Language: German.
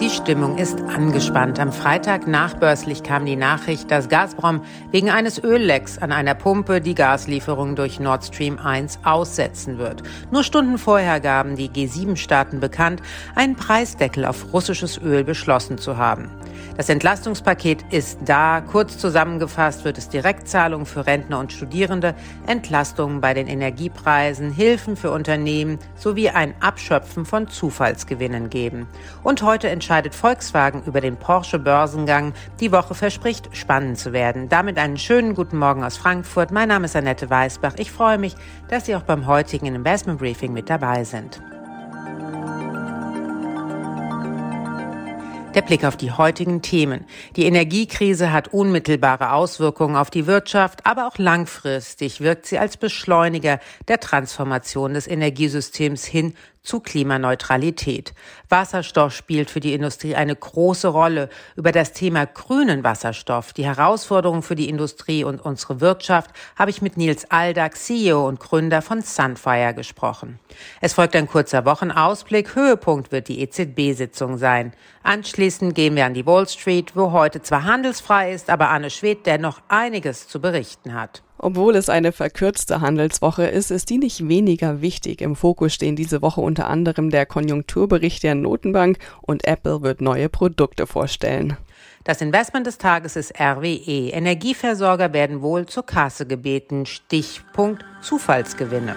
Die Stimmung ist angespannt. Am Freitag nachbörslich kam die Nachricht, dass Gazprom wegen eines Öllecks an einer Pumpe die Gaslieferung durch Nord Stream 1 aussetzen wird. Nur Stunden vorher gaben die G7-Staaten bekannt, einen Preisdeckel auf russisches Öl beschlossen zu haben. Das Entlastungspaket ist da. Kurz zusammengefasst wird es Direktzahlungen für Rentner und Studierende, Entlastungen bei den Energiepreisen, Hilfen für Unternehmen sowie ein Abschöpfen von Zufallsgewinnen geben. Und heute entscheidet Volkswagen über den Porsche Börsengang. Die Woche verspricht spannend zu werden. Damit einen schönen guten Morgen aus Frankfurt. Mein Name ist Annette Weißbach. Ich freue mich, dass Sie auch beim heutigen Investment Briefing mit dabei sind. Der Blick auf die heutigen Themen. Die Energiekrise hat unmittelbare Auswirkungen auf die Wirtschaft, aber auch langfristig wirkt sie als Beschleuniger der Transformation des Energiesystems hin zu Klimaneutralität. Wasserstoff spielt für die Industrie eine große Rolle. Über das Thema grünen Wasserstoff, die Herausforderungen für die Industrie und unsere Wirtschaft, habe ich mit Nils Aldag, CEO und Gründer von Sunfire, gesprochen. Es folgt ein kurzer Wochenausblick. Höhepunkt wird die EZB-Sitzung sein. Anschließend gehen wir an die Wall Street, wo heute zwar handelsfrei ist, aber Anne Schwedt dennoch einiges zu berichten hat. Obwohl es eine verkürzte Handelswoche ist, ist die nicht weniger wichtig. Im Fokus stehen diese Woche unter anderem der Konjunkturbericht der Notenbank und Apple wird neue Produkte vorstellen. Das Investment des Tages ist RWE. Energieversorger werden wohl zur Kasse gebeten. Stichpunkt Zufallsgewinne.